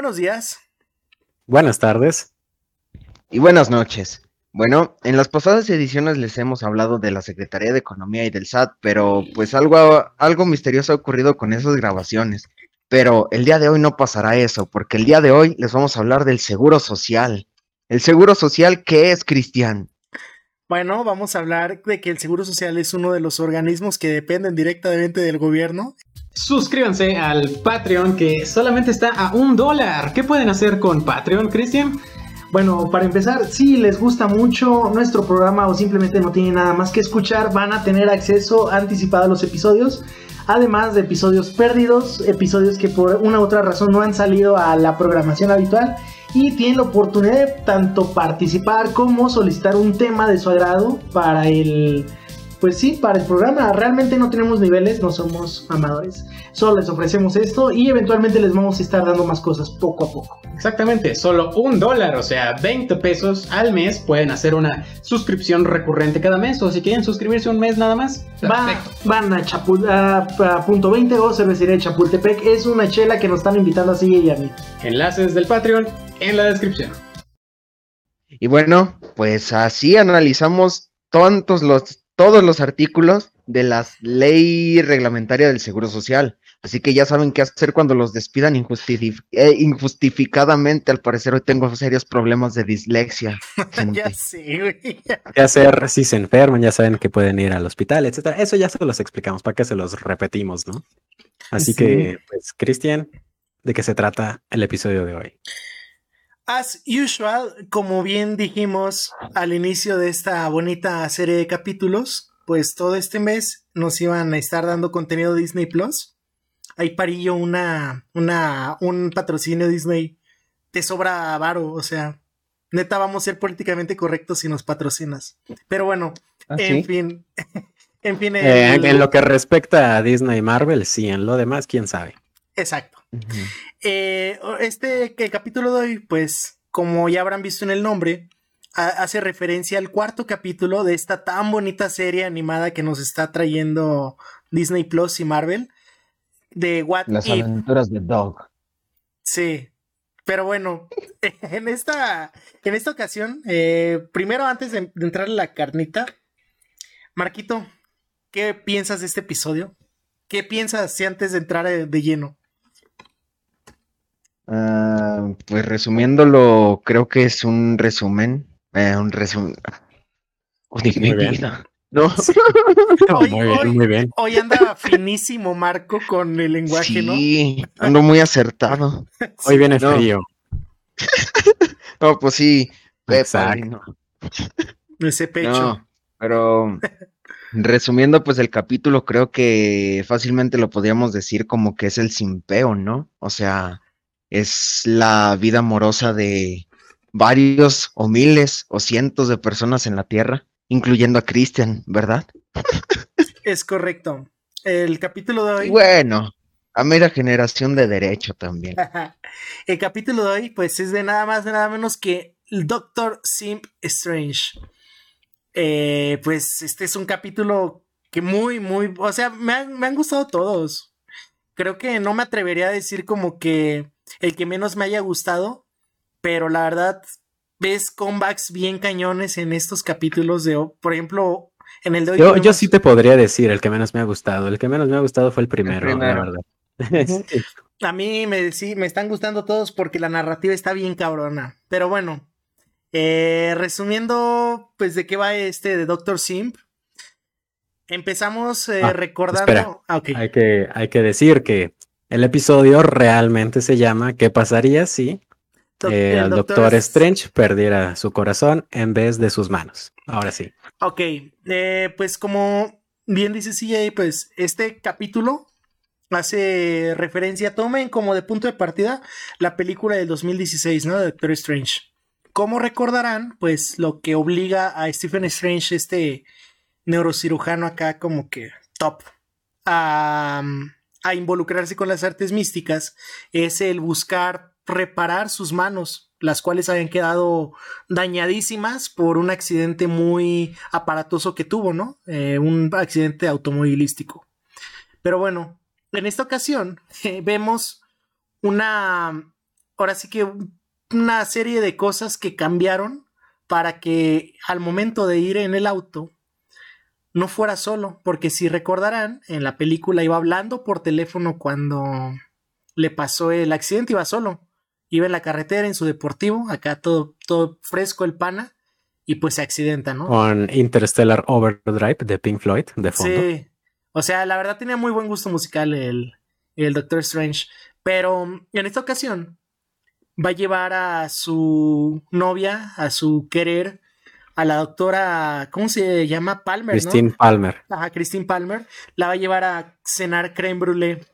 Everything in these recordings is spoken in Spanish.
Buenos días. Buenas tardes. Y buenas noches. Bueno, en las pasadas ediciones les hemos hablado de la Secretaría de Economía y del SAT, pero pues algo, algo misterioso ha ocurrido con esas grabaciones. Pero el día de hoy no pasará eso, porque el día de hoy les vamos a hablar del Seguro Social. El Seguro Social, ¿qué es, Cristian? Bueno, vamos a hablar de que el Seguro Social es uno de los organismos que dependen directamente del gobierno. Suscríbanse al Patreon que solamente está a un dólar. ¿Qué pueden hacer con Patreon, Cristian? Bueno, para empezar, si les gusta mucho nuestro programa o simplemente no tienen nada más que escuchar, van a tener acceso anticipado a los episodios. Además de episodios perdidos, episodios que por una u otra razón no han salido a la programación habitual y tienen la oportunidad de tanto participar como solicitar un tema de su agrado para el pues sí, para el programa realmente no tenemos niveles, no somos amadores. Solo les ofrecemos esto y eventualmente les vamos a estar dando más cosas poco a poco. Exactamente, solo un dólar, o sea, 20 pesos al mes pueden hacer una suscripción recurrente cada mes. O si quieren suscribirse un mes nada más, van a, Chapul a, punto 20 o cervecería de Chapultepec. Es una chela que nos están invitando a seguir y a mí. Enlaces del Patreon en la descripción. Y bueno, pues así analizamos tantos los todos los artículos de la ley reglamentaria del Seguro Social. Así que ya saben qué hacer cuando los despidan eh, injustificadamente. Al parecer hoy tengo serios problemas de dislexia. ya sé, güey. Ya sé, si se enferman, ya saben que pueden ir al hospital, etcétera. Eso ya se los explicamos, para que se los repetimos, ¿no? Así que, pues, Cristian, ¿de qué se trata el episodio de hoy? As usual, como bien dijimos al inicio de esta bonita serie de capítulos, pues todo este mes nos iban a estar dando contenido Disney Plus. Ahí parillo una, una, un patrocinio Disney. Te sobra varo, o sea, neta vamos a ser políticamente correctos si nos patrocinas. Pero bueno, ¿Ah, en fin. en fin. Eh, en lo que respecta a Disney y Marvel, sí, en lo demás, quién sabe. Exacto. Eh, este que capítulo de hoy, pues, como ya habrán visto en el nombre, hace referencia al cuarto capítulo de esta tan bonita serie animada que nos está trayendo Disney Plus y Marvel. De What Las aventuras de Dog. Sí. Pero bueno, en esta, en esta ocasión, eh, primero antes de, entrar en la carnita, Marquito, ¿qué piensas de este episodio? ¿Qué piensas si antes de entrar de lleno? Ah, pues resumiéndolo, creo que es un resumen. Eh, un resumen. muy bien. ¿No? hoy, muy bien, muy bien. Hoy anda finísimo Marco con el lenguaje, ¿no? Sí, ando muy acertado. Hoy viene frío. no, pues sí. Exacto. Ese pecho. pero resumiendo, pues el capítulo creo que fácilmente lo podríamos decir como que es el simpeo, ¿no? O sea, es la vida amorosa de varios o miles o cientos de personas en la Tierra, incluyendo a Christian, ¿verdad? Es correcto. El capítulo de hoy. bueno, a media generación de derecho también. el capítulo de hoy, pues, es de nada más, de nada menos que el Doctor Simp Strange. Eh, pues este es un capítulo que muy, muy. O sea, me han gustado todos. Creo que no me atrevería a decir como que el que menos me haya gustado, pero la verdad ves comebacks bien cañones en estos capítulos de, por ejemplo, en el de hoy. Yo, sí te podría decir el que menos me ha gustado. El que menos me ha gustado fue el primero, la verdad. A mí me, sí, me están gustando todos porque la narrativa está bien cabrona. Pero bueno, eh, resumiendo, pues de qué va este de Doctor Simp. Empezamos eh, ah, recordando. Ah, hay, que, hay que decir que el episodio realmente se llama ¿Qué pasaría si eh, el Doctor, Strange perdiera su corazón en vez de sus manos? Ahora sí. Ok, eh, pues como bien dice CJ, pues este capítulo hace referencia, tomen como de punto de partida la película del 2016, ¿no? De Doctor Strange. Como recordarán, pues lo que obliga a Stephen Strange, este neurocirujano acá como que top, a involucrarse con las artes místicas es el buscar reparar sus manos, las cuales habían quedado dañadísimas por un accidente muy aparatoso que tuvo, ¿no? Eh, un accidente automovilístico. Pero bueno, en esta ocasión vemos una, ahora sí que una serie de cosas que cambiaron para que al momento de ir en el auto no fuera solo, porque si recordarán, en la película iba hablando por teléfono cuando le pasó el accidente, iba solo, iba en la carretera en su deportivo, acá todo, todo fresco el pana, y pues se accidenta, ¿no? Con Interstellar Overdrive de Pink Floyd de fondo. Sí, o sea, la verdad tenía muy buen gusto musical el, el Doctor Strange, pero en esta ocasión va a llevar a su novia, a su querer, a la doctora, ¿cómo se llama? Palmer. Christine Palmer. Ajá, Christine Palmer. La va a llevar a cenar creme brulee.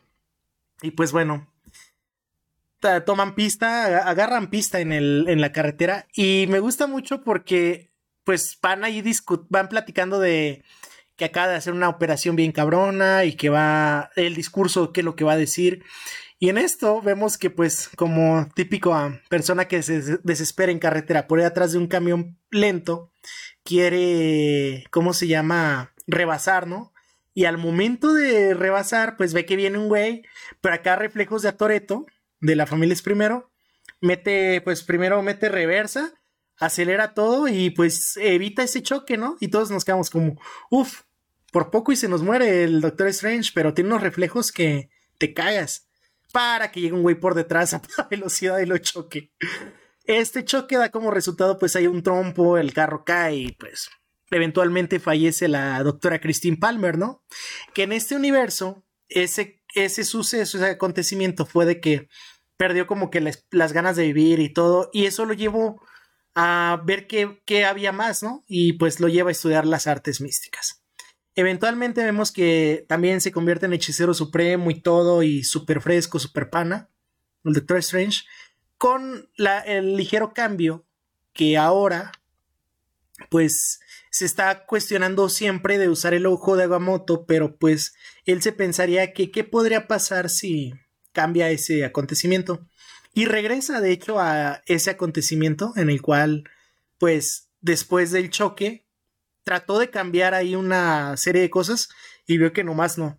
Y pues bueno, toman pista, agarran pista en, el, en la carretera. Y me gusta mucho porque pues van ahí van platicando de que acaba de hacer una operación bien cabrona y que va el discurso, qué es lo que va a decir. Y en esto vemos que pues como típico a persona que se desespera en carretera por ahí atrás de un camión lento, quiere, ¿cómo se llama? Rebasar, ¿no? Y al momento de rebasar, pues ve que viene un güey, pero acá reflejos de Atoreto, de la familia es primero, mete, pues primero mete reversa, acelera todo y pues evita ese choque, ¿no? Y todos nos quedamos como, uff, por poco y se nos muere el Doctor Strange, pero tiene unos reflejos que te cagas para que llegue un güey por detrás a toda velocidad y lo choque. Este choque da como resultado, pues hay un trompo, el carro cae y pues eventualmente fallece la doctora Christine Palmer, ¿no? Que en este universo, ese, ese suceso, ese acontecimiento fue de que perdió como que las, ganas de vivir y todo, y eso lo llevó a ver qué había más, ¿no? Y pues lo lleva a estudiar las artes místicas. Eventualmente vemos que también se convierte en hechicero supremo y todo, y súper fresco, súper pana, el Doctor Strange, con el ligero cambio que ahora, pues, se está cuestionando siempre de usar el ojo de Agamotto, pero pues él se pensaría que qué podría pasar si cambia ese acontecimiento. Y regresa, de hecho, a ese acontecimiento en el cual, pues, después del choque, trató de cambiar ahí una serie de cosas y vio que nomás no.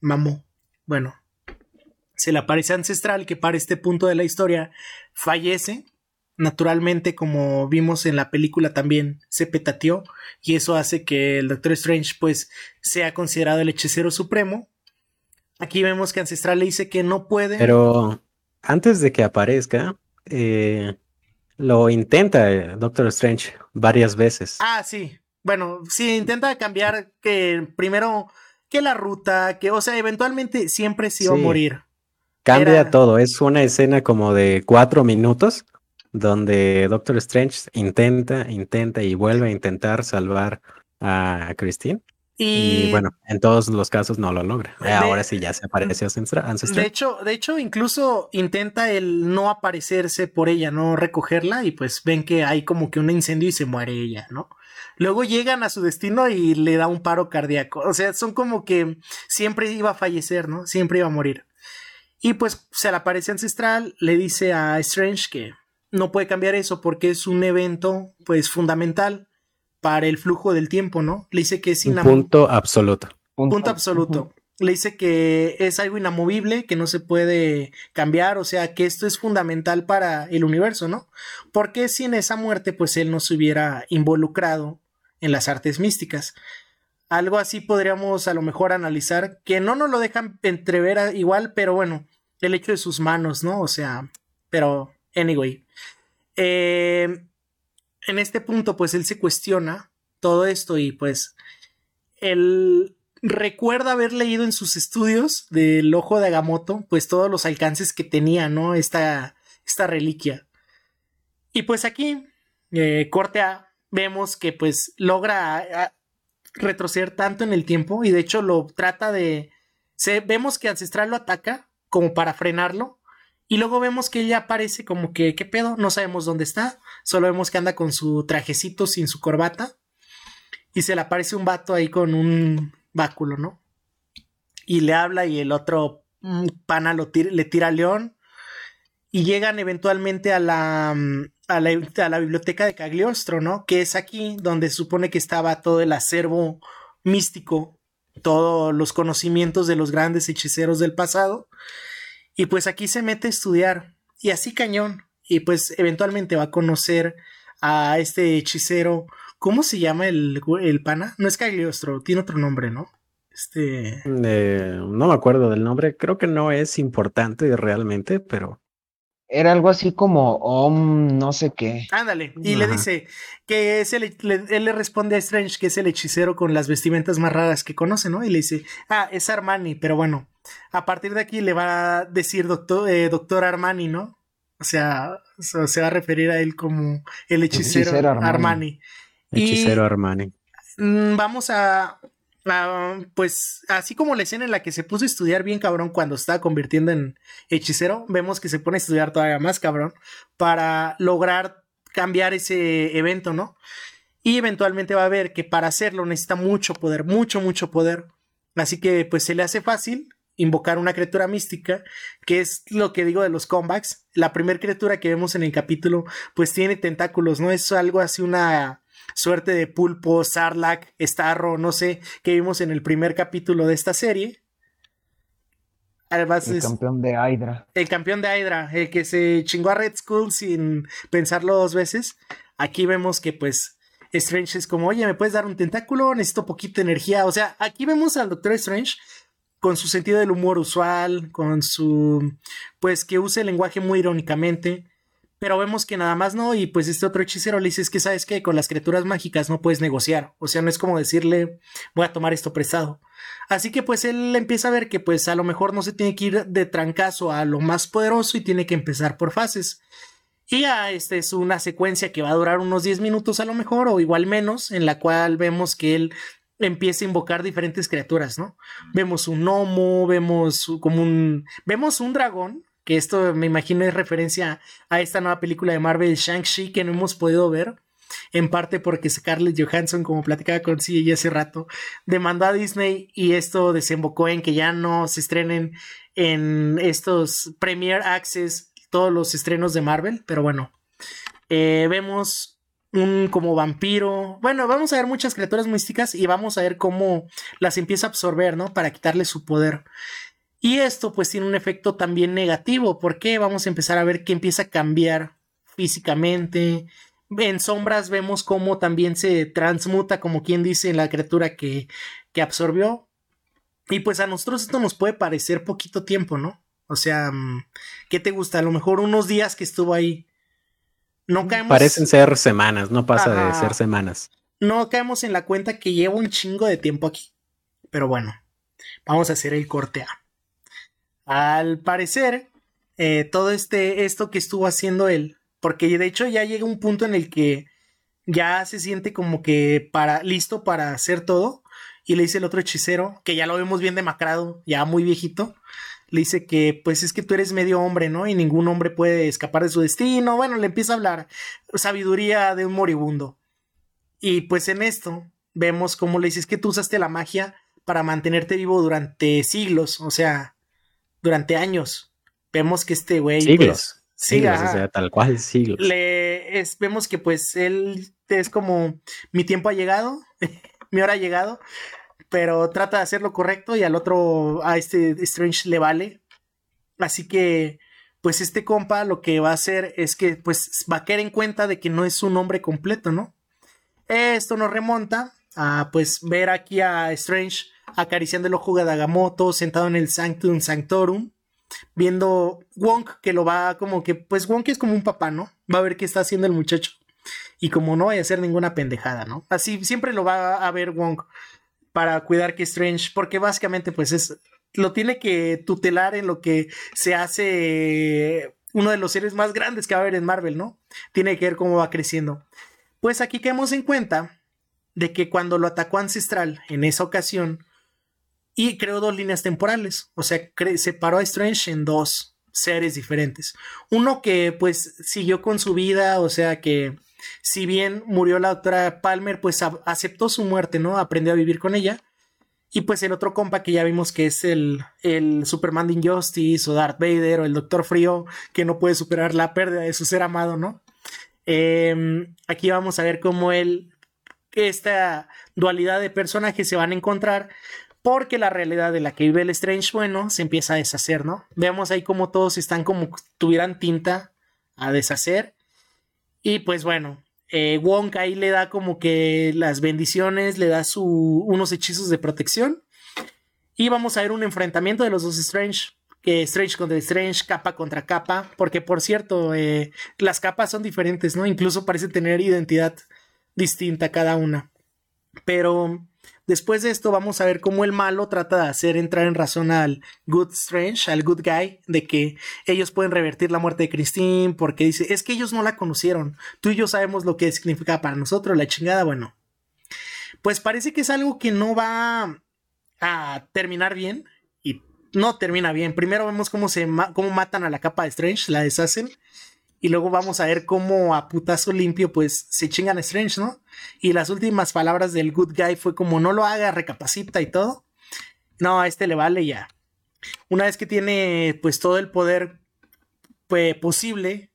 Mamó. Bueno, se le aparece ancestral que para este punto de la historia fallece. Naturalmente, como vimos en la película también, se petateó y eso hace que el Doctor Strange pues sea considerado el hechicero supremo. Aquí vemos que Ancestral le dice que no puede. Pero antes de que aparezca, eh, lo intenta eh, Doctor Strange varias veces. Ah, sí. Bueno, sí, intenta cambiar que primero que la ruta, que, o sea, eventualmente siempre se iba a morir. Cambia todo. Es una escena como de cuatro minutos donde Doctor Strange intenta, intenta y vuelve a intentar salvar a Christine. Y, bueno, en todos los casos no lo logra. Ahora sí ya se aparece ancestral. De hecho, de hecho, incluso intenta el no aparecerse por ella, no recogerla, y pues ven que hay como que un incendio y se muere ella, ¿no? Luego llegan a su destino y le da un paro cardíaco. O sea, son como que siempre iba a fallecer, ¿no? Siempre iba a morir. Y pues se le aparece ancestral, le dice a Strange que no puede cambiar eso porque es un evento, pues, fundamental para el flujo del tiempo, ¿no? Le dice que es inamovible. Punto absoluto. Punto, absoluto. Le dice que es algo inamovible, que no se puede cambiar, o sea, que esto es fundamental para el universo, ¿no? Porque sin esa muerte, pues él no se hubiera involucrado en las artes místicas. Algo así podríamos a lo mejor analizar, que no nos lo dejan entrever igual, pero bueno, el hecho de sus manos, ¿no? O sea, pero, anyway. Eh, en este punto, pues él se cuestiona todo esto y pues él recuerda haber leído en sus estudios del ojo de Agamotto, pues todos los alcances que tenía, ¿no? Esta, esta reliquia. Y pues aquí, eh, corte A, vemos que pues logra retroceder tanto en el tiempo y de hecho lo trata de... Se, vemos que Ancestral lo ataca como para frenarlo y luego vemos que ella aparece como que, ¿qué pedo? No sabemos dónde está. Solo vemos que anda con su trajecito sin su corbata. Y se le aparece un vato ahí con un báculo, ¿no? Y le habla y el otro mm, pana lo le tira a León. Y llegan eventualmente a la, mm, a la, a la biblioteca de Cagliostro, ¿no? Que es aquí donde se supone que estaba todo el acervo místico, todos los conocimientos de los grandes hechiceros del pasado Y pues aquí se mete a estudiar y así cañón. Y pues eventualmente va a conocer a este hechicero. ¿Cómo se llama el, el pana? No es Cagliostro, tiene otro nombre, ¿no? Este. Eh, no me acuerdo del nombre, creo que no es importante realmente, pero. Era algo así como Om, no sé qué. Ándale, y le dice que es el, él le responde a Strange que es el hechicero con las vestimentas más raras que conoce, ¿no? Y le dice, ah, es Armani, pero bueno, a partir de aquí le va a decir doctor, eh, doctor Armani, ¿no? O sea, se va a referir a él como el hechicero, Armani. Hechicero Armani. Mm, vamos a, pues así como la escena en la que se puso a estudiar bien cabrón cuando estaba convirtiendo en hechicero, vemos que se pone a estudiar todavía más cabrón para lograr cambiar ese evento, ¿no? Y eventualmente va a ver que para hacerlo necesita mucho poder, mucho, mucho poder. Así que pues se le hace fácil invocar una criatura mística, que es lo que digo de los comebacks. La primera criatura que vemos en el capítulo pues tiene tentáculos, ¿no? Es algo así una suerte de pulpo, sarlacc, starro, no sé, que vimos en el primer capítulo de esta serie. Además, el campeón de Hydra. El campeón de Hydra, el que se chingó a Red Skull sin pensarlo dos veces. Aquí vemos que pues Strange es como, oye, ¿me puedes dar un tentáculo? Necesito poquita energía. O sea, aquí vemos al Doctor Strange con su sentido del humor usual, con su, pues que usa el lenguaje muy irónicamente pero vemos que nada más no, y pues este otro hechicero le dice es que sabes que con las criaturas mágicas no puedes negociar, o sea, no es como decirle voy a tomar esto prestado. Así que pues él empieza a ver que pues a lo mejor no se tiene que ir de trancazo a lo más poderoso y tiene que empezar por fases. Y ya esta es una secuencia que va a durar unos 10 minutos a lo mejor, o igual menos, en la cual vemos que él empieza a invocar diferentes criaturas, ¿no? Vemos un gnomo, vemos como un... vemos un dragón, que esto me imagino es referencia a esta nueva película de Marvel, Shang-Chi, que no hemos podido ver, en parte porque Scarlett Johansson, como platicaba con sí hace rato, demandó a Disney y esto desembocó en que ya no se estrenen en estos Premier Access todos los estrenos de Marvel, pero bueno, eh, vemos un como vampiro. Bueno, vamos a ver muchas criaturas místicas y vamos a ver cómo las empieza a absorber, ¿no? Para quitarle su poder. Y esto pues tiene un efecto también negativo, porque vamos a empezar a ver que empieza a cambiar físicamente. En sombras vemos cómo también se transmuta, como quien dice, en la criatura que, que absorbió. Y pues a nosotros esto nos puede parecer poquito tiempo, ¿no? O sea, mm, ¿qué te gusta? A lo mejor unos días que estuvo ahí. No caemos. Parecen ser semanas, no pasa de ser semanas. No caemos en la cuenta que lleva un chingo de tiempo aquí. Pero bueno, vamos a hacer el corte A. Al parecer, eh, todo este, esto que estuvo haciendo él, porque de hecho ya llega un punto en el que ya se siente como que para, listo para hacer todo, y le dice el otro hechicero, que ya lo vemos bien demacrado, ya muy viejito, le dice que pues es que tú eres medio hombre, ¿no? Y ningún hombre puede escapar de su destino. Bueno, le empieza a hablar sabiduría de un moribundo. Y pues en esto vemos cómo le dices que tú usaste la magia para mantenerte vivo durante siglos, o sea, durante años. Vemos que este güey. Siglos. Pues, o sea, tal cual, siglos. Le, vemos que pues él es como mi tiempo ha llegado, mi hora ha llegado, pero trata de hacer lo correcto y al otro, a este Strange le vale. Así que, pues este compa lo que va a hacer es que pues va a caer en cuenta de que no es un hombre completo, ¿no? Esto nos remonta a pues ver aquí a Strange acariciando el ojo de Agamotto, sentado en el Sanctum Sanctorum, viendo Wonk que lo va como que, pues Wonk es como un papá, ¿no? Va a ver qué está haciendo el muchacho. Y como no vaya a hacer ninguna pendejada, ¿no? Así siempre lo va a ver Wonk para cuidar que Strange, porque básicamente pues es, lo tiene que tutelar en lo que se hace uno de los seres más grandes que va a haber en Marvel, ¿no? Tiene que ver cómo va creciendo. Pues aquí caemos en cuenta de que cuando lo atacó Ancestral en esa ocasión, y creó dos líneas temporales, o sea, separó a Strange en dos seres diferentes. Uno que pues siguió con su vida, o sea que si bien murió la doctora Palmer, pues aceptó su muerte, ¿no? Aprendió a vivir con ella. Y pues el otro compa que ya vimos que es el, el Superman de Injustice o Darth Vader o el Doctor Frío que no puede superar la pérdida de su ser amado, ¿no? Em, aquí vamos a ver cómo él, esta dualidad de personajes se van a encontrar porque la realidad de la que vive el Strange, bueno, se empieza a deshacer, ¿no? Vemos ahí como todos están como tuvieran tinta a deshacer. Y pues bueno, eh, Wong ahí le da como que las bendiciones, le da su, unos hechizos de protección. Y vamos a ver un enfrentamiento de los dos Strange. Que Strange contra Strange, capa contra capa. Porque por cierto, eh, las capas son diferentes, ¿no? Incluso parece tener identidad distinta cada una. Pero Después de esto vamos a ver cómo el malo trata de hacer entrar en razón al Good Strange, al Good Guy, de que ellos pueden revertir la muerte de Christine, porque dice, es que ellos no la conocieron, tú y yo sabemos lo que significa para nosotros, la chingada, bueno. Pues parece que es algo que no va a terminar bien, y no termina bien. Primero vemos cómo, se cómo matan a la capa de Strange, la deshacen, y luego vamos a ver cómo a putazo limpio pues se chingan Strange, ¿no? Y las últimas palabras del good guy fue como no lo haga, recapacita y todo. No, a este le vale ya. Una vez que tiene pues todo el poder pues, posible,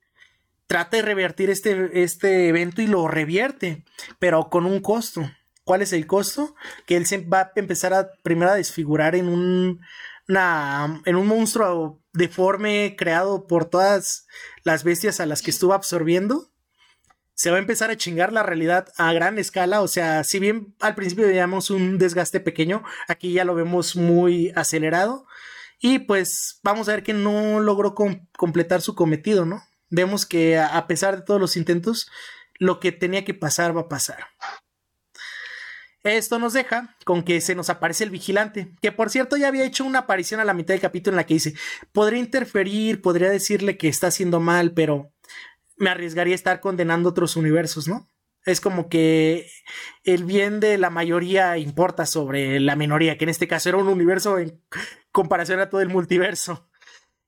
trata de revertir este, este evento y lo revierte, pero con un costo. ¿Cuál es el costo? Que él se va a empezar a primero a desfigurar en un, en un monstruo deforme creado por todas las bestias a las que estuvo absorbiendo, se va a empezar a chingar la realidad a gran escala. O sea, si bien al principio veíamos un desgaste pequeño, aquí ya lo vemos muy acelerado. Y pues vamos a ver que no logró completar su cometido, ¿no? Vemos que a pesar de todos los intentos, lo que tenía que pasar va a pasar. Esto nos deja con que se nos aparece el vigilante, que por cierto ya había hecho una aparición a la mitad del capítulo en la que dice, podría interferir, podría decirle que está haciendo mal, pero me arriesgaría a estar condenando otros universos, ¿no? Es como que el bien de la mayoría importa sobre la minoría, que en este caso era un universo en comparación a todo el multiverso.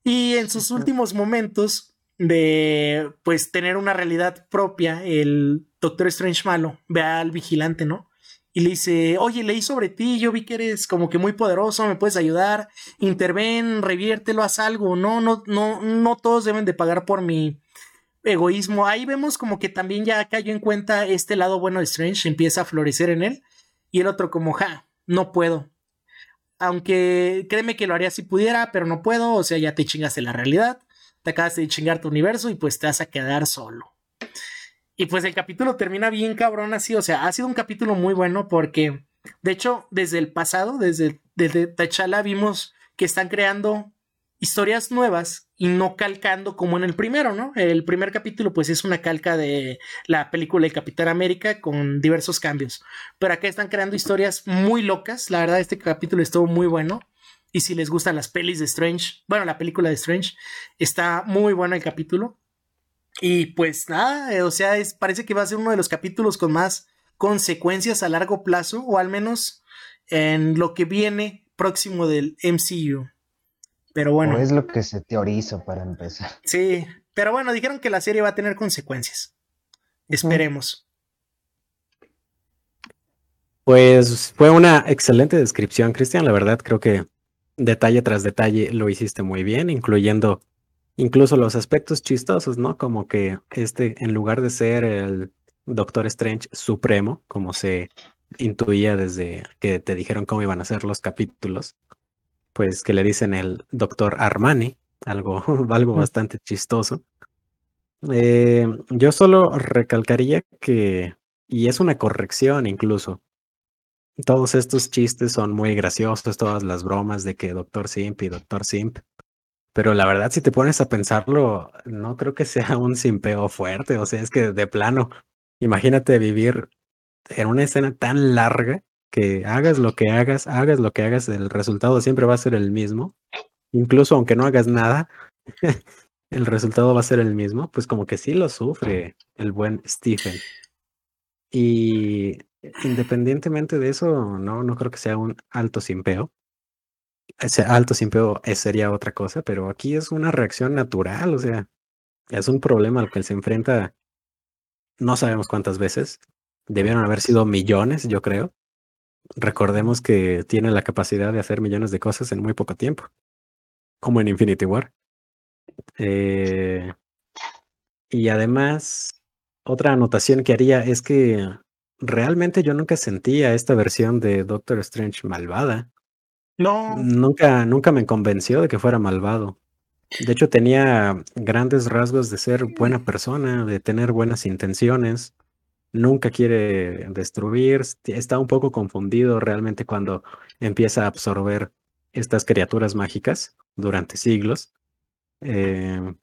Y en sus últimos momentos de pues tener una realidad propia, el Doctor Strange malo ve al vigilante, ¿no? Y le dice, oye, leí sobre ti, yo vi que eres como que muy poderoso, me puedes ayudar, interven, reviértelo, haz algo, no, no, no, no todos deben de pagar por mi egoísmo. Ahí vemos como que también ya cayó en cuenta este lado bueno de Strange, empieza a florecer en él, y el otro como, ja, no puedo. Aunque créeme que lo haría si pudiera, pero no puedo, o sea, ya te chingaste la realidad, te acabas de chingar tu universo y pues te vas a quedar solo. Y pues el capítulo termina bien cabrón así, o sea, ha sido un capítulo muy bueno porque, de hecho, desde el pasado, desde, desde vimos que están creando historias nuevas y no calcando como en el primero, ¿no? El primer capítulo pues es una calca de la película de Capitán América con diversos cambios, pero acá están creando historias muy locas, la verdad este capítulo estuvo muy bueno y si les gustan las pelis de Strange, bueno, la película de Strange, está muy bueno el capítulo. Y pues nada, eh, o sea, es, parece que va a ser uno de los capítulos con más consecuencias a largo plazo, o al menos en lo que viene próximo del MCU. Pero bueno. es lo que se teoriza para empezar. Sí, pero bueno, dijeron que la serie va a tener consecuencias. Esperemos. Pues fue una excelente descripción, Cristian. La verdad, creo que detalle tras detalle lo hiciste muy bien, incluyendo incluso los aspectos chistosos, ¿no? Como que este, en lugar de ser el Doctor Strange supremo, como se intuía desde que te dijeron cómo iban a ser los capítulos, pues que le dicen el Doctor Armani, algo, algo bastante chistoso. Eh, yo solo recalcaría que, y es una corrección incluso, todos estos chistes son muy graciosos, todas las bromas de que Doctor Simp y Doctor Simp pero la verdad, si te pones a pensarlo, no creo que sea un simpeo fuerte. O sea, es que de plano, imagínate vivir en una escena tan larga que hagas lo que hagas, hagas lo que hagas, el resultado siempre va a ser el mismo. Incluso aunque no hagas nada, el resultado va a ser el mismo. Pues como que sí lo sufre el buen Stephen. Y independientemente de eso, no, no creo que sea un alto simpeo ese alto siempre sería otra cosa, pero aquí es una reacción natural, o sea, es un problema al que se enfrenta no sabemos cuántas veces, debieron haber sido millones, yo creo. Recordemos que tiene la capacidad de hacer millones de cosas en muy poco tiempo, como en Infinity War. Eh, y además, otra anotación que haría es que realmente yo nunca sentía esta versión de Doctor Strange malvada. No. Nunca, nunca me convenció de que fuera malvado. De hecho, tenía grandes rasgos de ser buena persona, de tener buenas intenciones. Nunca quiere destruir. Está un poco confundido realmente cuando empieza a absorber estas criaturas mágicas durante siglos. Eh,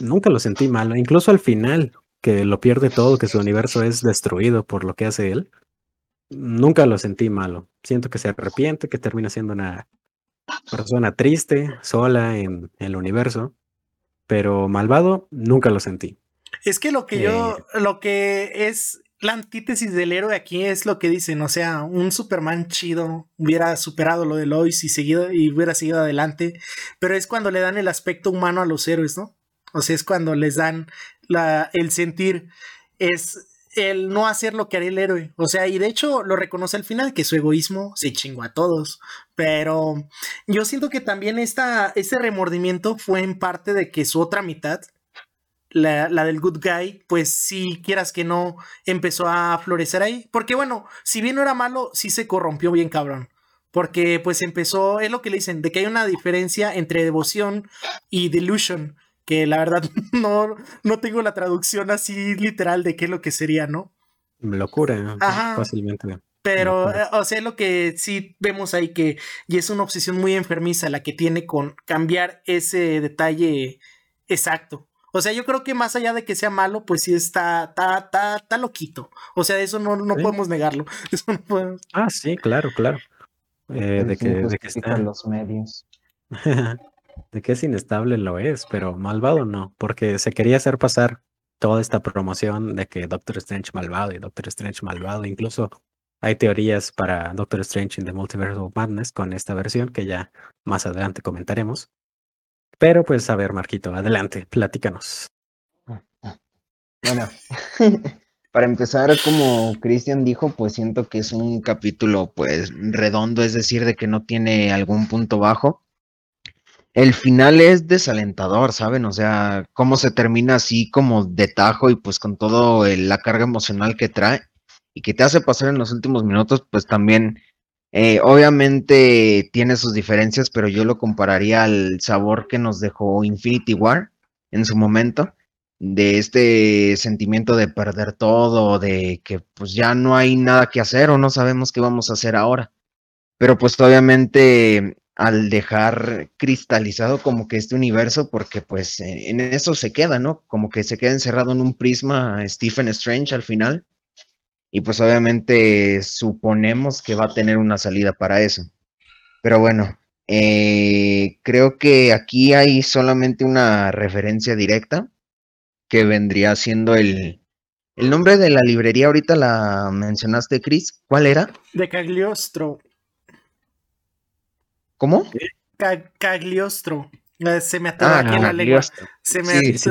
nunca lo sentí malo. Incluso al final, que lo pierde todo, que su universo es destruido por lo que hace él. Nunca lo sentí malo. Siento que se arrepiente, que termina siendo una persona triste, sola en, el universo, pero malvado nunca lo sentí. Es que lo que yo, eh, lo que es la antítesis del héroe aquí es lo que dicen, o sea, un Superman chido hubiera superado lo de Lois y seguido y hubiera seguido adelante, pero es cuando le dan el aspecto humano a los héroes, ¿no? O sea, es cuando les dan la, el sentir, es el no hacer lo que haría el héroe. O sea, y de hecho lo reconoce al final, que su egoísmo se chingó a todos. Pero yo siento que también esta, ese remordimiento fue en parte de que su otra mitad, la, la, del good guy, pues si quieras que no, empezó a florecer ahí. Porque bueno, si bien no era malo, sí se corrompió bien cabrón. Porque pues empezó, es lo que le dicen, de que hay una diferencia entre devoción y delusion que la verdad no, no tengo la traducción así literal de qué es lo que sería, ¿no? Locura, fácilmente. Pero, o sea, lo que sí vemos ahí que, y es una obsesión muy enfermiza la que tiene con cambiar ese detalle exacto. O sea, yo creo que más allá de que sea malo, pues sí está, está, está, está loquito. O sea, eso no, no podemos negarlo. Ah, sí, claro, claro. Eh, de, que, de que está... los medios. de que es inestable lo es, pero malvado no, porque se quería hacer pasar toda esta promoción de que Doctor Strange malvado y Doctor Strange malvado, incluso hay teorías para Doctor Strange in the Multiverse of Madness con esta versión que ya más adelante comentaremos. Pero pues a ver, Marquito, adelante, platícanos. Bueno, para empezar, como Christian dijo, pues siento que es un capítulo pues redondo, es decir, de que no tiene algún punto bajo el final es desalentador, ¿saben? O sea, cómo se termina así como de tajo y pues con todo la carga emocional que trae y que te hace pasar en los últimos minutos, pues también eh, obviamente tiene sus diferencias, pero yo lo compararía al sabor que nos dejó Infinity War en su momento, de este sentimiento de perder todo, de que pues ya no hay nada que hacer o no sabemos qué vamos a hacer ahora. Pero pues obviamente al dejar cristalizado como que este universo, porque pues eh, en eso se queda, ¿no? Como que se queda encerrado en un prisma Stephen Strange al final. Y pues obviamente suponemos que va a tener una salida para eso. Pero bueno, eh, creo que aquí hay solamente una referencia directa que vendría siendo el, el nombre de la librería. Ahorita la mencionaste, Chris. ¿Cuál era? De Cagliostro. ¿Cómo? cagliostro. Eh, se me ataba ah, aquí en la lengua. Se me sí,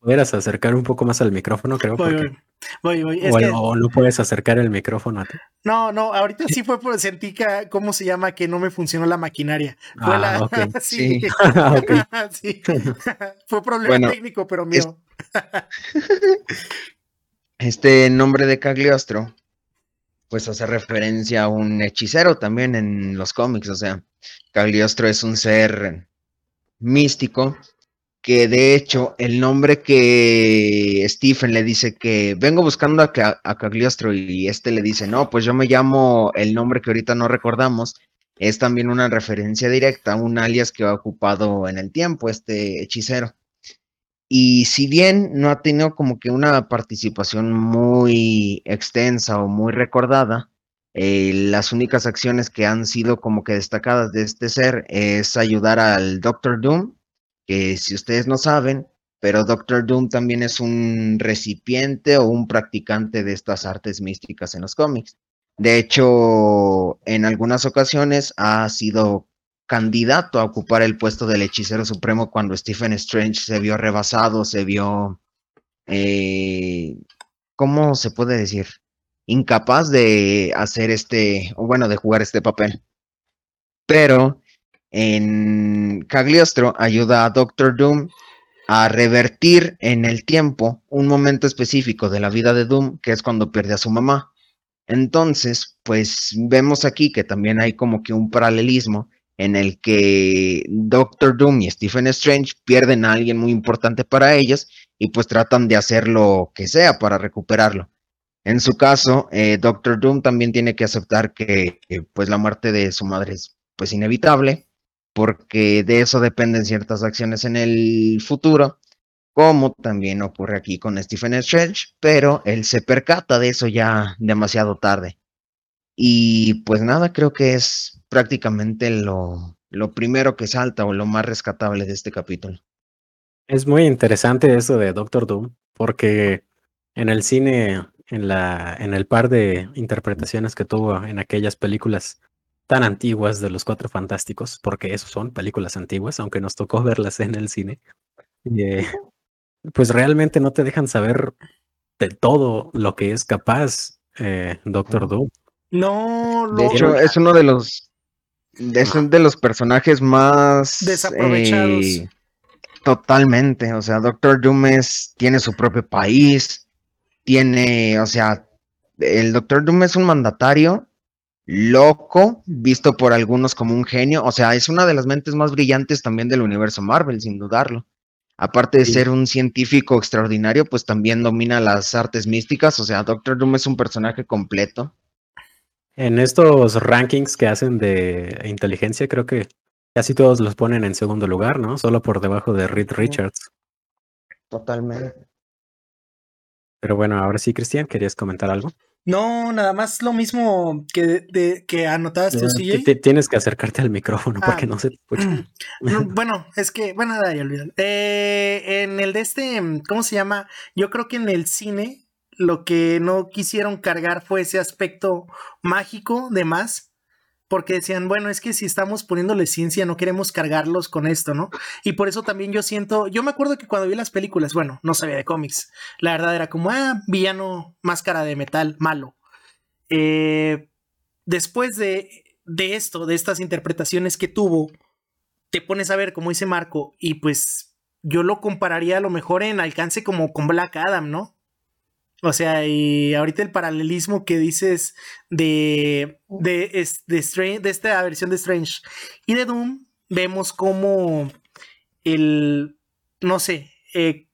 puedes, acercar un poco más al micrófono, creo. Voy, voy, voy. o, no puedes acercar el micrófono a ti. No, no, ahorita sí fue por sentí que, ¿cómo se llama? Que no me funcionó la maquinaria. Fue ah, sí. sí. fue problema técnico, pero mío. este nombre de Cagliostro pues hace referencia a un hechicero también en los cómics, o sea, Cagliostro es un ser místico que de hecho el nombre que Stephen le dice que vengo buscando a, Cagliostro y este le dice, no, pues yo me llamo el nombre que ahorita no recordamos, es también una referencia directa un alias que ha ocupado en el tiempo este hechicero. Y si bien no ha tenido como que una participación muy extensa o muy recordada, eh, las únicas acciones que han sido como que destacadas de este ser es ayudar al Doctor Doom, que si ustedes no saben, pero Doctor Doom también es un recipiente o un practicante de estas artes místicas en los cómics. De hecho, en algunas ocasiones ha sido candidato a ocupar el puesto del hechicero supremo cuando Stephen Strange se vio rebasado, se vio, eh, ¿cómo se puede decir? Incapaz de hacer este, o bueno, de jugar este papel. Pero en Cagliostro ayuda a Doctor Doom a revertir en el tiempo un momento específico de la vida de Doom, que es cuando pierde a su mamá. Entonces, pues vemos aquí que también hay como que un paralelismo en el que Doctor Doom y Stephen Strange pierden a alguien muy importante para ellos y pues tratan de hacer lo que sea para recuperarlo. En su caso, eh, Doctor Doom también tiene que aceptar que, pues la muerte de su madre es pues inevitable, porque de eso dependen ciertas acciones en el futuro, como también ocurre aquí con Stephen Strange, pero él se percata de eso ya demasiado tarde. Y pues nada, creo que es prácticamente lo, lo primero que salta o lo más rescatable de este capítulo. Es muy interesante eso de Doctor Doom, porque en el cine, en, la, en el par de interpretaciones que tuvo en aquellas películas tan antiguas de los Cuatro Fantásticos, porque esos son películas antiguas, aunque nos tocó verlas en el cine, eh, pues realmente no te dejan saber de todo lo que es capaz eh, Doctor Doom. No, lo... De hecho, es uno de los es uno de los personajes más desaprovechados. Eh, totalmente. O sea, Doctor Doom es, tiene su propio país. Tiene, o sea, el Doctor Doom es un mandatario loco, visto por algunos como un genio. O sea, es una de las mentes más brillantes también del universo Marvel, sin dudarlo. Aparte de ser un científico extraordinario, pues también domina las artes místicas. O sea, Doctor Doom es un personaje completo. En estos rankings que hacen de inteligencia, creo que casi todos los ponen en segundo lugar, ¿no? Solo por debajo de Reed Richards. Totalmente. Pero bueno, ahora sí, Cristian, ¿querías comentar algo? No, nada más lo mismo que, de, que anotabas tú, Tienes que acercarte al micrófono para que ah, no se te escuche. bueno, es que, bueno, nada, ya olvidé. Eh, en el de este, ¿cómo se llama? Yo creo que en el cine lo que no quisieron cargar fue ese aspecto mágico de más, porque decían, bueno, es que si estamos poniéndole ciencia, no queremos cargarlos con esto, ¿no? Y por eso también yo siento, yo me acuerdo que cuando vi las películas, bueno, no sabía de cómics, la verdad era como, ah, villano, máscara de metal, malo. Eh, después de, de esto, de estas interpretaciones que tuvo, te pones a ver, como dice Marco, y pues yo lo compararía a lo mejor en alcance como con Black Adam, ¿no? O sea, y ahorita el paralelismo que dices de, de, de, de esta versión de Strange y de Doom, vemos como el, no sé, eh,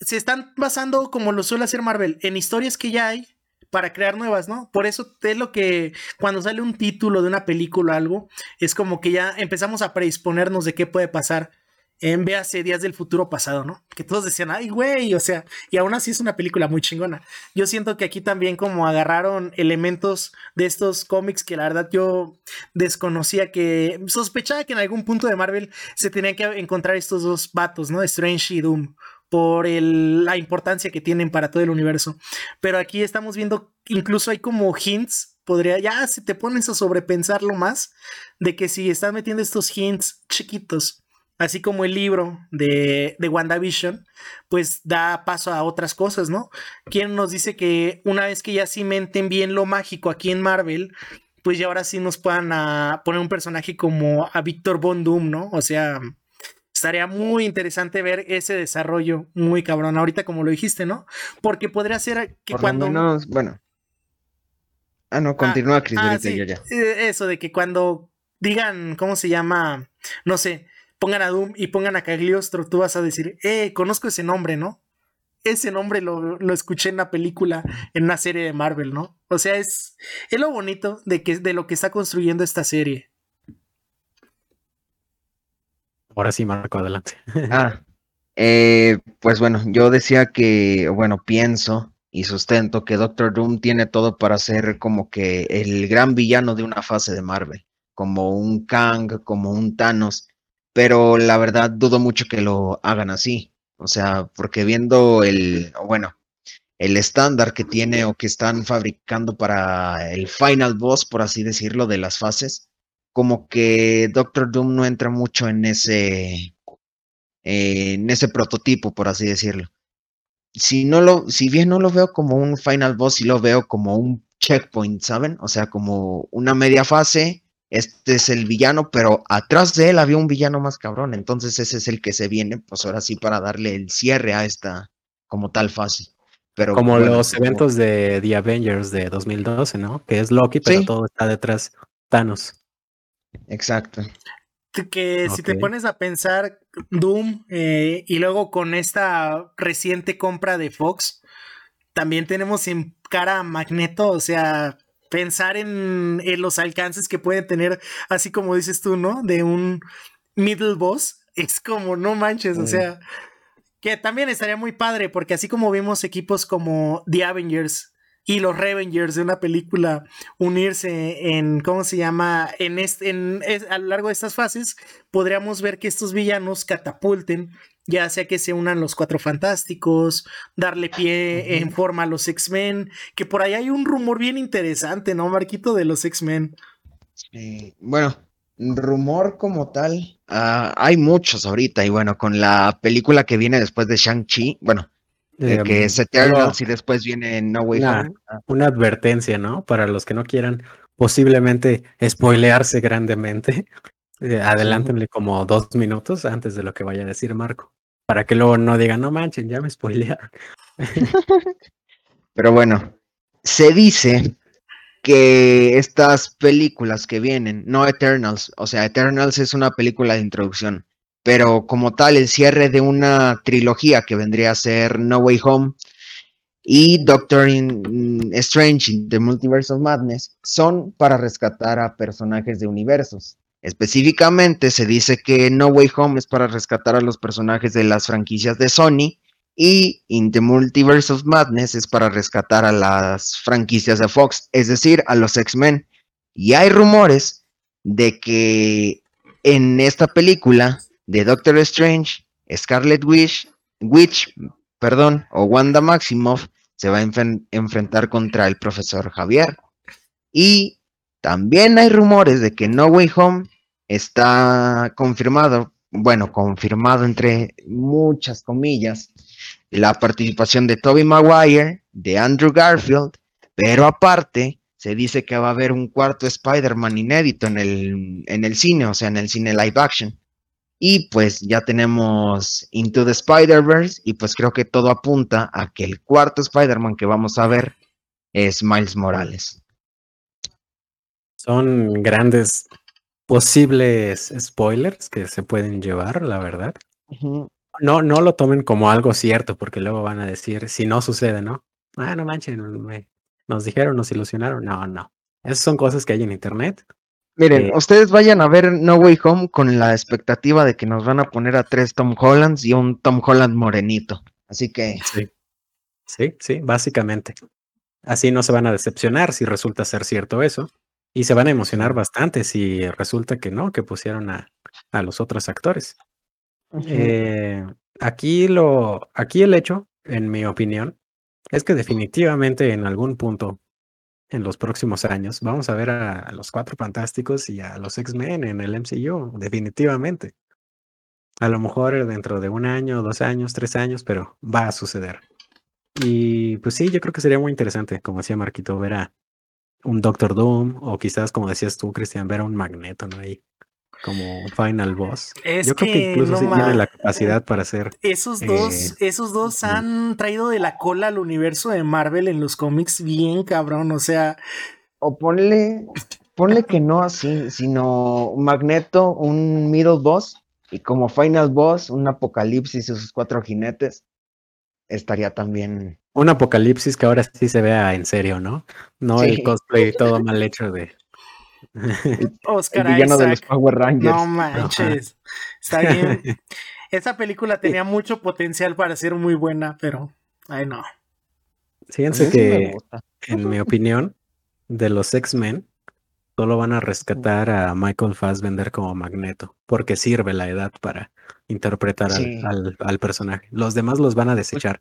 se están basando, como lo suele hacer Marvel, en historias que ya hay para crear nuevas, ¿no? Por eso es lo que cuando sale un título de una película o algo, es como que ya empezamos a predisponernos de qué puede pasar en Véase Días del Futuro Pasado, ¿no? Que todos decían, ay, güey, o sea, y aún así es una película muy chingona. Yo siento que aquí también como agarraron elementos de estos cómics que la verdad yo desconocía que sospechaba que en algún punto de Marvel se tenían que encontrar estos dos vatos, ¿no? Strange y Doom por la importancia que tienen para todo el universo. Pero aquí estamos viendo, incluso hay como hints, podría, ya si te pones a sobrepensarlo más, de que si están metiendo estos hints chiquitos así como el libro de, de WandaVision, pues da paso a otras cosas, ¿no? Quien nos dice que una vez que ya cimenten bien lo mágico aquí en Marvel, pues ya ahora sí nos puedan a poner un personaje como a Victor Von Doom, ¿no? O sea, estaría muy interesante ver ese desarrollo muy cabrón, ahorita como lo dijiste, ¿no? Porque podría ser que cuando... bueno. Ah, no, continúa, ah, Chris, ah, ya. Eh, eso de que cuando digan, ¿cómo se llama? No sé, pongan a Doom y pongan a Cagliostro, tú vas a decir, eh, conozco ese nombre, ¿no? Ese nombre lo, escuché en una película, en una serie de Marvel, ¿no? O sea, es, es lo bonito de, que, de lo que está construyendo esta serie. Ahora sí, Marco, adelante. Ah, eh, pues bueno, yo decía que, bueno, pienso y sustento que Doctor Doom tiene todo para ser como que el gran villano de una fase de Marvel, como un Kang, como un Thanos, pero la verdad dudo mucho que lo hagan así. O sea, porque viendo el, bueno, el estándar que tiene o que están fabricando para el final boss, por así decirlo, de las fases, como que Doctor Doom no entra mucho en ese, en ese prototipo, por así decirlo. Si no lo, si bien no lo veo como un final boss, sí lo veo como un checkpoint, ¿saben? O sea, como una media fase este es el villano, pero atrás de él había un villano más cabrón, entonces ese es el que se viene, pues ahora sí para darle el cierre a esta como tal fase. pero... Como los eventos de The Avengers de 2012, ¿no? Que es Loki, pero todo está detrás Thanos. Exacto. Que si te pones a pensar Doom eh, y luego con esta reciente compra de Fox, también tenemos en cara a Magneto, o sea, pensar en, en, los alcances que puede tener, así como dices tú, ¿no? De un middle boss, es como, no manches, o sea, que también estaría muy padre, porque así como vimos equipos como The Avengers y los Revengers de una película unirse en, ¿cómo se llama? En, este, en, a lo largo de estas fases, podríamos ver que estos villanos catapulten, ya sea que se unan los Cuatro Fantásticos, darle pie en forma a los X-Men, que por ahí hay un rumor bien interesante, ¿no, Marquito, de los X-Men? Sí, bueno, rumor como tal, ah, hay muchos ahorita, y bueno, con la película que viene después de Shang-Chi, bueno, eh, que es Eternals y después viene No Way una, Home. Una advertencia, ¿no? Para los que no quieran posiblemente spoilearse grandemente. Eh, adelántenle como dos minutos antes de lo que vaya a decir Marco. Para que luego no digan, no manchen, ya me spoilearon. Pero bueno, se dice que estas películas que vienen, no Eternals, o sea, Eternals es una película de introducción, pero como tal el cierre de una trilogía que vendría a ser No Way Home y Doctor Strange in the Multiverse of Madness son para rescatar a personajes de universos. Específicamente se dice que No Way Home es para rescatar a los personajes de las franquicias de Sony y In the Multiverse of Madness es para rescatar a las franquicias de Fox, es decir, a los X-Men. Y hay rumores de que en esta película de Doctor Strange, Scarlet Witch, Witch perdón, o Wanda Maximoff se va a enfrentar contra el profesor Javier. Y también hay rumores de que No Way Home está confirmado, bueno, confirmado entre muchas comillas, la participación de Toby Maguire, de Andrew Garfield, pero aparte se dice que va a haber un cuarto Spider-Man inédito en el, en el cine, o sea, en el cine live action. Y pues ya tenemos Into the Spider-Verse y pues creo que todo apunta a que el cuarto Spider-Man que vamos a ver es Miles Morales. Son grandes posibles spoilers que se pueden llevar, la verdad. No, no lo tomen como algo cierto, porque luego van a decir, si no sucede, ¿no? Ah, no manchen, nos dijeron, nos ilusionaron. No, no. Esas son cosas que hay en internet. Miren, eh, ustedes vayan a ver No Way Home con la expectativa de que nos van a poner a tres Tom Hollands y un Tom Holland morenito. Así que. Sí, sí, sí, básicamente. Así no se van a decepcionar si resulta ser cierto eso. Y se van a emocionar bastante si resulta que no, que pusieron a, a los otros actores. Eh, aquí lo, aquí el hecho, en mi opinión, es que definitivamente en algún punto en los próximos años vamos a ver a, los Cuatro Fantásticos y a los X-Men en el MCU, definitivamente. A lo mejor dentro de un año, dos años, tres años, pero va a suceder. Y pues sí, yo creo que sería muy interesante, como decía Marquito, ver a un Doctor Doom o quizás, como decías tú, Cristian, ver a un Magneto, ¿no? Ahí como final boss. Yo creo que incluso sí tiene la capacidad para hacer. Esos dos, eh, esos dos han traído de la cola al universo de Marvel en los cómics bien cabrón, o sea. O ponle, ponle que no así, sino Magneto, un middle boss, y como final boss, un apocalipsis y sus cuatro jinetes. Estaría también. Un apocalipsis que ahora sí se vea en serio, ¿no? No el cosplay todo mal hecho de Oscar el villano de los Power Rangers. No manches. Está bien. Esa película tenía mucho potencial para ser muy buena, pero ay no. Fíjense que, en mi opinión, de los X-Men, solo van a rescatar a Michael Fassbender como Magneto, porque sirve la edad para interpretar al, al, personaje. Los demás los van a desechar,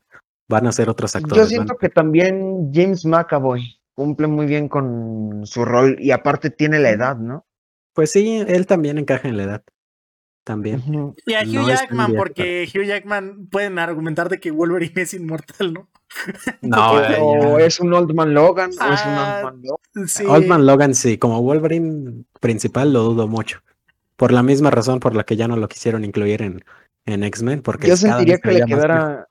van a ser otros actores. Yo siento que también James McAvoy cumple muy bien con su rol y aparte tiene la edad, ¿no? Pues sí, él también encaja en la edad. También. Y a Hugh Jackman, porque Hugh Jackman pueden argumentar de que Wolverine es inmortal, ¿no? No, o es un Old Man Logan, o es un Old ah, Man Logan. Sí. Old Man Logan sí, como Wolverine principal lo dudo mucho. Por la misma razón por la que ya no lo quisieron incluir en, en X-Men, porque yo sentiría que le quedara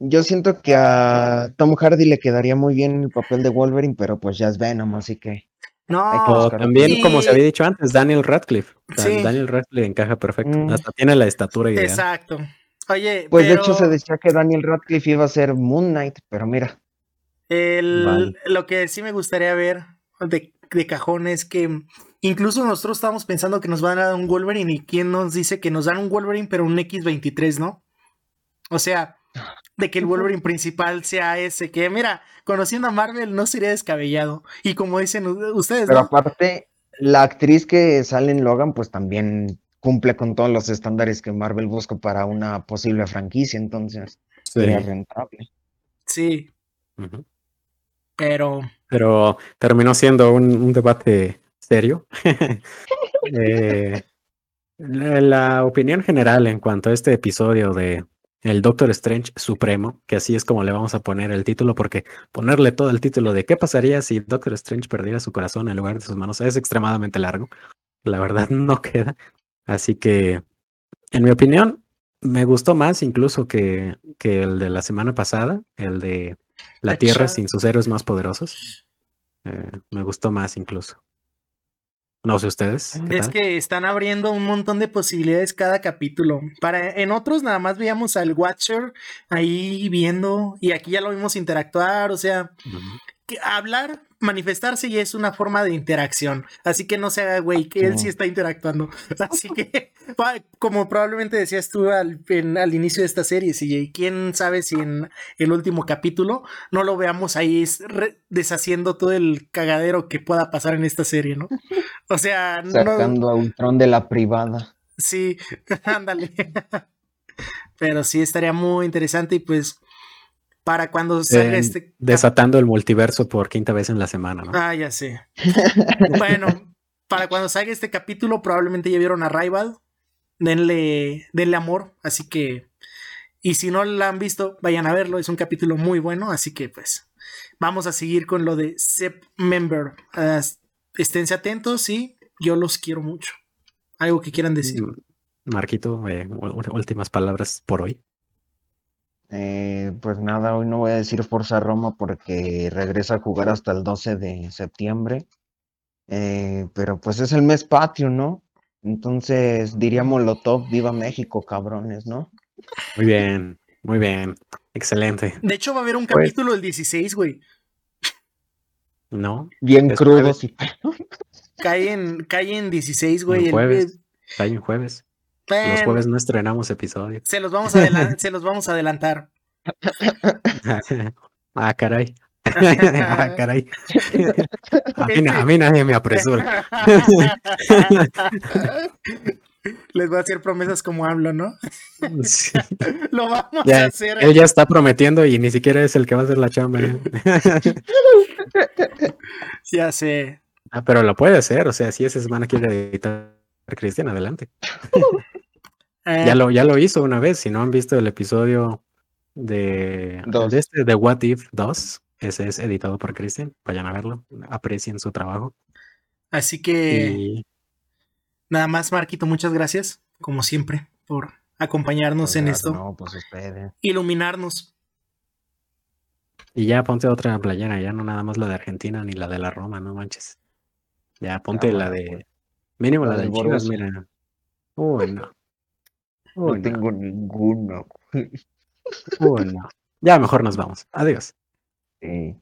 yo siento que a Tom Hardy le quedaría muy bien el papel de Wolverine, pero pues ya es Venom, así que. No, también, como se había dicho antes, Daniel Radcliffe. Daniel Radcliffe encaja perfecto. Mm. Hasta tiene la estatura ideal. Exacto. Oye, pues de hecho se decía que Daniel Radcliffe iba a ser Moon Knight, pero mira. Lo que sí me gustaría ver de, de cajón es que incluso nosotros estábamos pensando que nos van a dar un Wolverine y quién nos dice que nos dan un Wolverine pero un X23, ¿no? O sea, de que el Wolverine principal sea ese, que mira, conociendo a Marvel no sería descabellado. Y como dicen ustedes. Pero aparte, la actriz que sale en Logan, pues también cumple con todos los estándares que Marvel busca para una posible franquicia, entonces sería rentable. Sí. Pero. Pero terminó siendo un, debate serio. Eh, la opinión general en cuanto a este episodio de el Doctor Strange Supremo, que así es como le vamos a poner el título, porque ponerle todo el título de qué pasaría si Doctor Strange perdiera su corazón en lugar de sus manos es extremadamente largo. La verdad no queda. Así que, en mi opinión, me gustó más incluso que, que el de la semana pasada, el de La Tierra sin sus héroes más poderosos. Eh, me gustó más incluso. No sé ustedes. Es que están abriendo un montón de posibilidades cada capítulo. Para, en otros nada más veíamos al Watcher ahí viendo y aquí ya lo vimos interactuar, o sea, hablar manifestarse y es una forma de interacción. Así que no se haga, güey, que él sí está interactuando. Así que, como probablemente decías tú al, al inicio de esta serie, CJ, quién sabe si en el último capítulo no lo veamos ahí deshaciendo todo el cagadero que pueda pasar en esta serie, ¿no? O sea, sacando a un tron de la privada. Sí, ándale. Pero sí estaría muy interesante y pues para cuando salga este. Desatando el multiverso por quinta vez en la semana, ¿no? Ah, ya sé. bueno, para cuando salga este capítulo, probablemente ya vieron a Rival. Denle, denle amor. Así que. Y si no la han visto, vayan a verlo. Es un capítulo muy bueno. Así que, pues. Vamos a seguir con lo de Sep Member. Uh, esténse atentos y yo los quiero mucho. Algo que quieran decir. Mm, Marquito, eh, últimas palabras por hoy. Eh, pues nada, hoy no voy a decir Forza Roma porque regresa a jugar hasta el 12 de septiembre. Eh, pero pues es el mes patrio, ¿no? Entonces diríamos lo top, viva México, cabrones, ¿no? Muy bien, muy bien, excelente. De hecho va a haber un pues capítulo el 16, güey. No. Bien crudo. Cae en, cae en 16, güey. El jueves. Cae en jueves. Los jueves no estrenamos episodios. Se los vamos a, se los vamos a adelantar. ah, caray. ah, caray. A mí, nadie me apresura. Les voy a hacer promesas como hablo, ¿no? Lo vamos a hacer. Él ya está prometiendo y ni siquiera es el que va a hacer la chamba. ¿eh? ya sé. Ah, pero lo puede hacer, o sea, si esa semana quiere editar Cristian, adelante. Ya, eh, lo, ya lo hizo una vez. Si no han visto el episodio de, de este de What If 2, ese es editado por Christian. Vayan a verlo. Aprecien su trabajo. Así que nada más, Marquito, muchas gracias, como siempre, por acompañarnos en esto. No, pues Iluminarnos. Y ya ponte otra playera, ya no nada más la de Argentina ni la de la Roma, no manches. Ya ponte la de. Mínimo la, de Chivas, mira. Uy, no no tengo ninguno. Bueno, ya mejor nos vamos. Adiós. Sí.